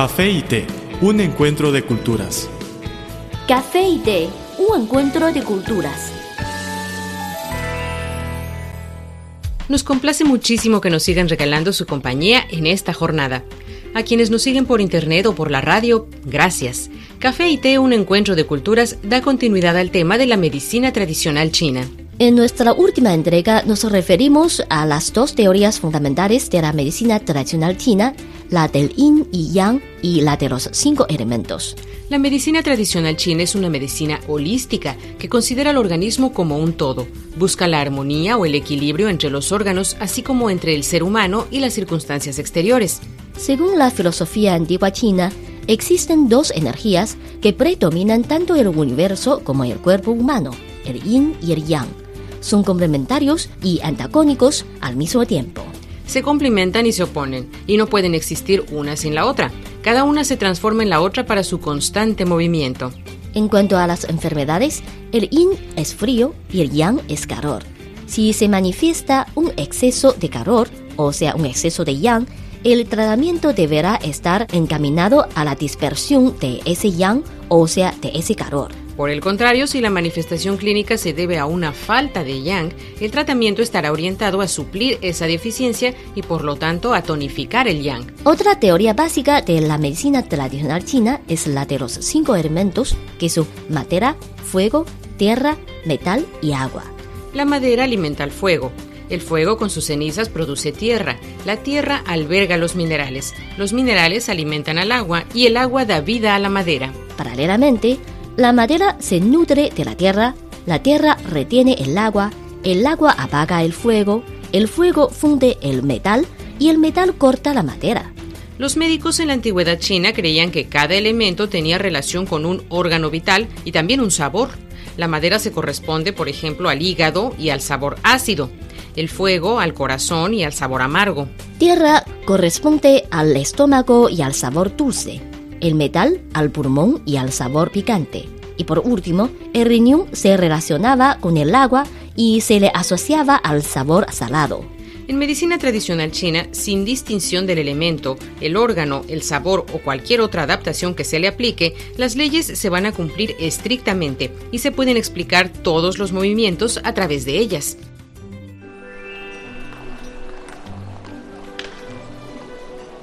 Café y té, un encuentro de culturas. Café y té, un encuentro de culturas. Nos complace muchísimo que nos sigan regalando su compañía en esta jornada. A quienes nos siguen por internet o por la radio, gracias. Café y té, un encuentro de culturas, da continuidad al tema de la medicina tradicional china. En nuestra última entrega nos referimos a las dos teorías fundamentales de la medicina tradicional china, la del yin y yang y la de los cinco elementos. La medicina tradicional china es una medicina holística que considera al organismo como un todo. Busca la armonía o el equilibrio entre los órganos, así como entre el ser humano y las circunstancias exteriores. Según la filosofía antigua china, existen dos energías que predominan tanto el universo como el cuerpo humano, el yin y el yang son complementarios y antagónicos al mismo tiempo. Se complementan y se oponen, y no pueden existir una sin la otra. Cada una se transforma en la otra para su constante movimiento. En cuanto a las enfermedades, el yin es frío y el yang es calor. Si se manifiesta un exceso de calor, o sea, un exceso de yang, el tratamiento deberá estar encaminado a la dispersión de ese yang, o sea, de ese calor. Por el contrario, si la manifestación clínica se debe a una falta de yang, el tratamiento estará orientado a suplir esa deficiencia y por lo tanto a tonificar el yang. Otra teoría básica de la medicina tradicional china es la de los cinco elementos que son madera, fuego, tierra, metal y agua. La madera alimenta al fuego, el fuego con sus cenizas produce tierra, la tierra alberga los minerales, los minerales alimentan al agua y el agua da vida a la madera. Paralelamente, la madera se nutre de la tierra, la tierra retiene el agua, el agua apaga el fuego, el fuego funde el metal y el metal corta la madera. Los médicos en la antigüedad china creían que cada elemento tenía relación con un órgano vital y también un sabor. La madera se corresponde, por ejemplo, al hígado y al sabor ácido, el fuego al corazón y al sabor amargo. Tierra corresponde al estómago y al sabor dulce el metal al pulmón y al sabor picante. Y por último, el riñón se relacionaba con el agua y se le asociaba al sabor salado. En medicina tradicional china, sin distinción del elemento, el órgano, el sabor o cualquier otra adaptación que se le aplique, las leyes se van a cumplir estrictamente y se pueden explicar todos los movimientos a través de ellas.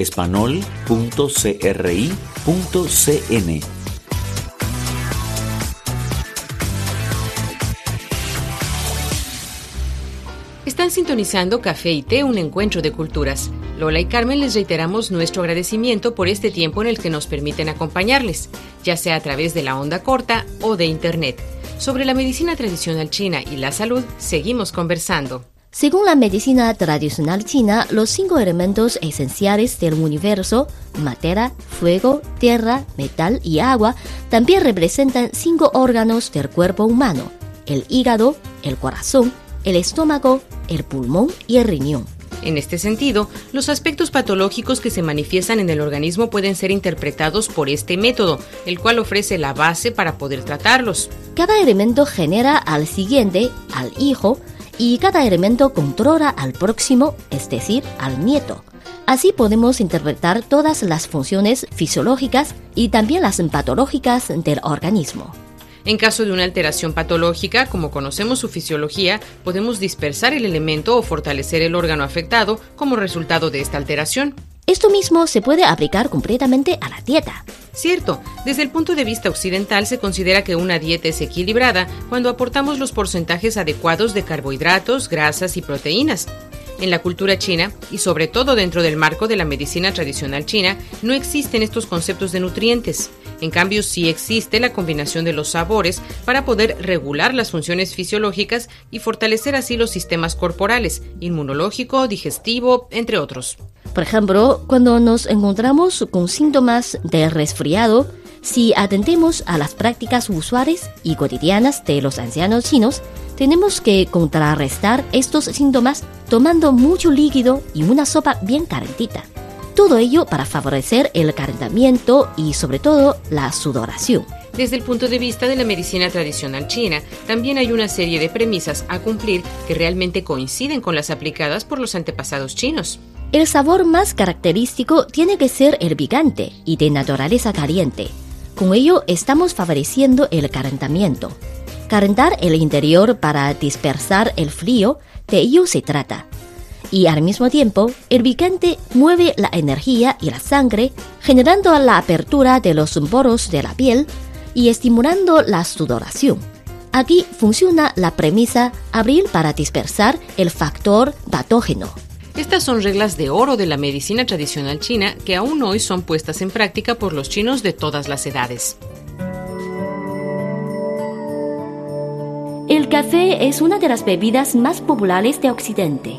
espanol.cri.cn. Están sintonizando Café y Té, un encuentro de culturas. Lola y Carmen les reiteramos nuestro agradecimiento por este tiempo en el que nos permiten acompañarles, ya sea a través de la onda corta o de Internet. Sobre la medicina tradicional china y la salud, seguimos conversando. Según la medicina tradicional china, los cinco elementos esenciales del universo, madera, fuego, tierra, metal y agua, también representan cinco órganos del cuerpo humano, el hígado, el corazón, el estómago, el pulmón y el riñón. En este sentido, los aspectos patológicos que se manifiestan en el organismo pueden ser interpretados por este método, el cual ofrece la base para poder tratarlos. Cada elemento genera al siguiente, al hijo, y cada elemento controla al próximo, es decir, al nieto. Así podemos interpretar todas las funciones fisiológicas y también las patológicas del organismo. En caso de una alteración patológica, como conocemos su fisiología, podemos dispersar el elemento o fortalecer el órgano afectado como resultado de esta alteración. Esto mismo se puede aplicar completamente a la dieta. Cierto, desde el punto de vista occidental se considera que una dieta es equilibrada cuando aportamos los porcentajes adecuados de carbohidratos, grasas y proteínas. En la cultura china, y sobre todo dentro del marco de la medicina tradicional china, no existen estos conceptos de nutrientes. En cambio, sí existe la combinación de los sabores para poder regular las funciones fisiológicas y fortalecer así los sistemas corporales, inmunológico, digestivo, entre otros. Por ejemplo, cuando nos encontramos con síntomas de resfriado, si atendemos a las prácticas usuales y cotidianas de los ancianos chinos, tenemos que contrarrestar estos síntomas tomando mucho líquido y una sopa bien calentita. Todo ello para favorecer el calentamiento y sobre todo la sudoración. Desde el punto de vista de la medicina tradicional china, también hay una serie de premisas a cumplir que realmente coinciden con las aplicadas por los antepasados chinos. El sabor más característico tiene que ser el picante y de naturaleza caliente. Con ello estamos favoreciendo el calentamiento. Calentar el interior para dispersar el frío, de ello se trata. Y al mismo tiempo, el picante mueve la energía y la sangre, generando la apertura de los poros de la piel y estimulando la sudoración. Aquí funciona la premisa abrir para dispersar el factor patógeno. Estas son reglas de oro de la medicina tradicional china que aún hoy son puestas en práctica por los chinos de todas las edades. El café es una de las bebidas más populares de Occidente.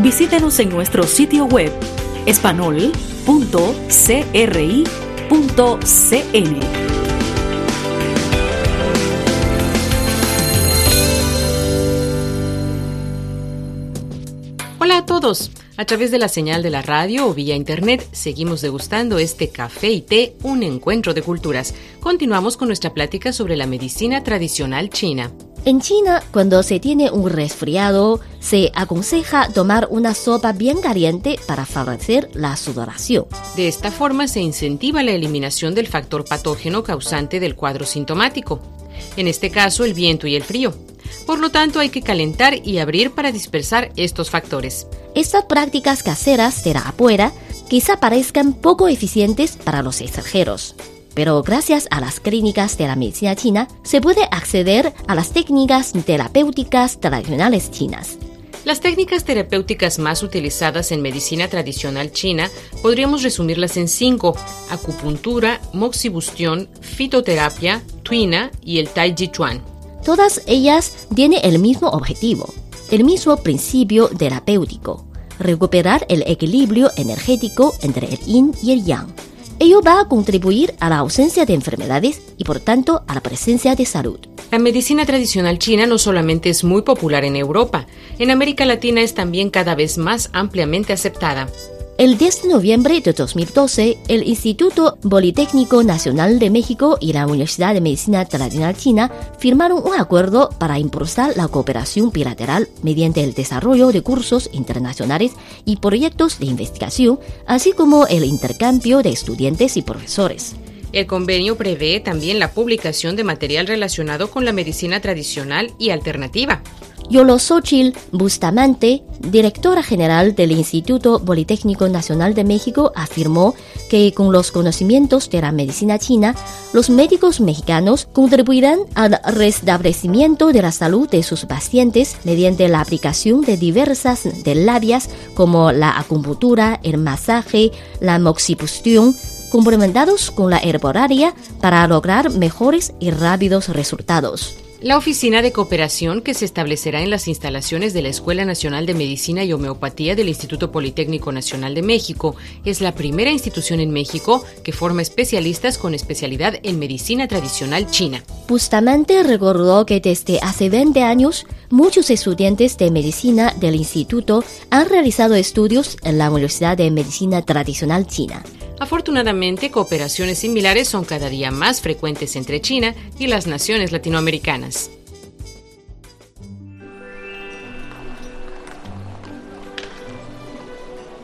Visítenos en nuestro sitio web espanol.cri cn Hola a todos. A través de la señal de la radio o vía internet seguimos degustando este café y té, un encuentro de culturas. Continuamos con nuestra plática sobre la medicina tradicional china. En China, cuando se tiene un resfriado, se aconseja tomar una sopa bien caliente para favorecer la sudoración. De esta forma se incentiva la eliminación del factor patógeno causante del cuadro sintomático, en este caso el viento y el frío. Por lo tanto, hay que calentar y abrir para dispersar estos factores. Estas prácticas caseras de la afuera quizá parezcan poco eficientes para los extranjeros pero gracias a las clínicas de la medicina china se puede acceder a las técnicas terapéuticas tradicionales chinas. Las técnicas terapéuticas más utilizadas en medicina tradicional china podríamos resumirlas en cinco: acupuntura, moxibustión, fitoterapia, tuina y el tai chi chuan. Todas ellas tienen el mismo objetivo, el mismo principio terapéutico, recuperar el equilibrio energético entre el yin y el yang Ello va a contribuir a la ausencia de enfermedades y por tanto a la presencia de salud. La medicina tradicional china no solamente es muy popular en Europa, en América Latina es también cada vez más ampliamente aceptada. El 10 de noviembre de 2012, el Instituto Politécnico Nacional de México y la Universidad de Medicina Tradicional China firmaron un acuerdo para impulsar la cooperación bilateral mediante el desarrollo de cursos internacionales y proyectos de investigación, así como el intercambio de estudiantes y profesores. El convenio prevé también la publicación de material relacionado con la medicina tradicional y alternativa. Yolosochil Bustamante, directora general del Instituto Politécnico Nacional de México, afirmó que con los conocimientos de la medicina china, los médicos mexicanos contribuirán al restablecimiento de la salud de sus pacientes mediante la aplicación de diversas terapias como la acupuntura, el masaje, la moxibustión, complementados con la herbolaria para lograr mejores y rápidos resultados. La oficina de cooperación que se establecerá en las instalaciones de la Escuela Nacional de Medicina y Homeopatía del Instituto Politécnico Nacional de México es la primera institución en México que forma especialistas con especialidad en medicina tradicional china. Bustamante recordó que desde hace 20 años muchos estudiantes de medicina del instituto han realizado estudios en la Universidad de Medicina Tradicional China. Afortunadamente, cooperaciones similares son cada día más frecuentes entre China y las naciones latinoamericanas.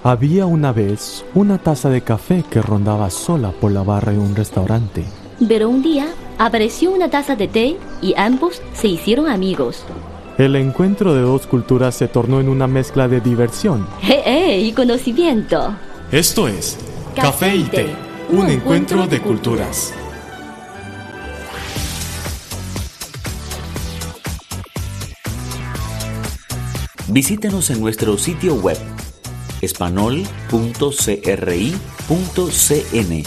Había una vez una taza de café que rondaba sola por la barra de un restaurante. Pero un día, apareció una taza de té y ambos se hicieron amigos. El encuentro de dos culturas se tornó en una mezcla de diversión. ¡Eh, eh! Y conocimiento. Esto es Café y Té, un encuentro de culturas. Visítenos en nuestro sitio web espanol.cri.cn.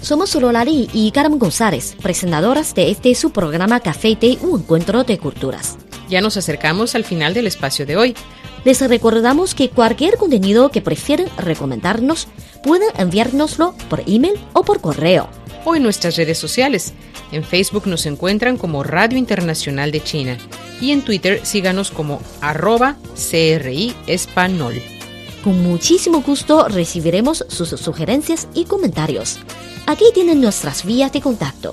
Somos Lolari y Carmen González, presentadoras de este su programa Café y Té, un encuentro de culturas. Ya nos acercamos al final del espacio de hoy. Les recordamos que cualquier contenido que prefieran recomendarnos pueden enviárnoslo por email o por correo. O en nuestras redes sociales. En Facebook nos encuentran como Radio Internacional de China y en Twitter síganos como arroba CRI Espanol. Con muchísimo gusto recibiremos sus sugerencias y comentarios. Aquí tienen nuestras vías de contacto.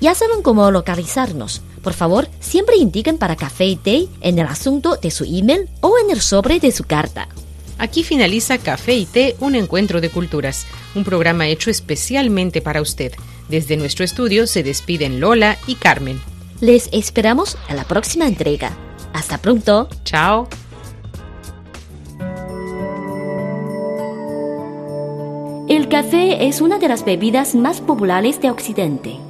Ya saben cómo localizarnos. Por favor, siempre indiquen para café y té en el asunto de su email o en el sobre de su carta. Aquí finaliza Café y Té, un encuentro de culturas, un programa hecho especialmente para usted. Desde nuestro estudio se despiden Lola y Carmen. Les esperamos en la próxima entrega. Hasta pronto. Chao. El café es una de las bebidas más populares de Occidente.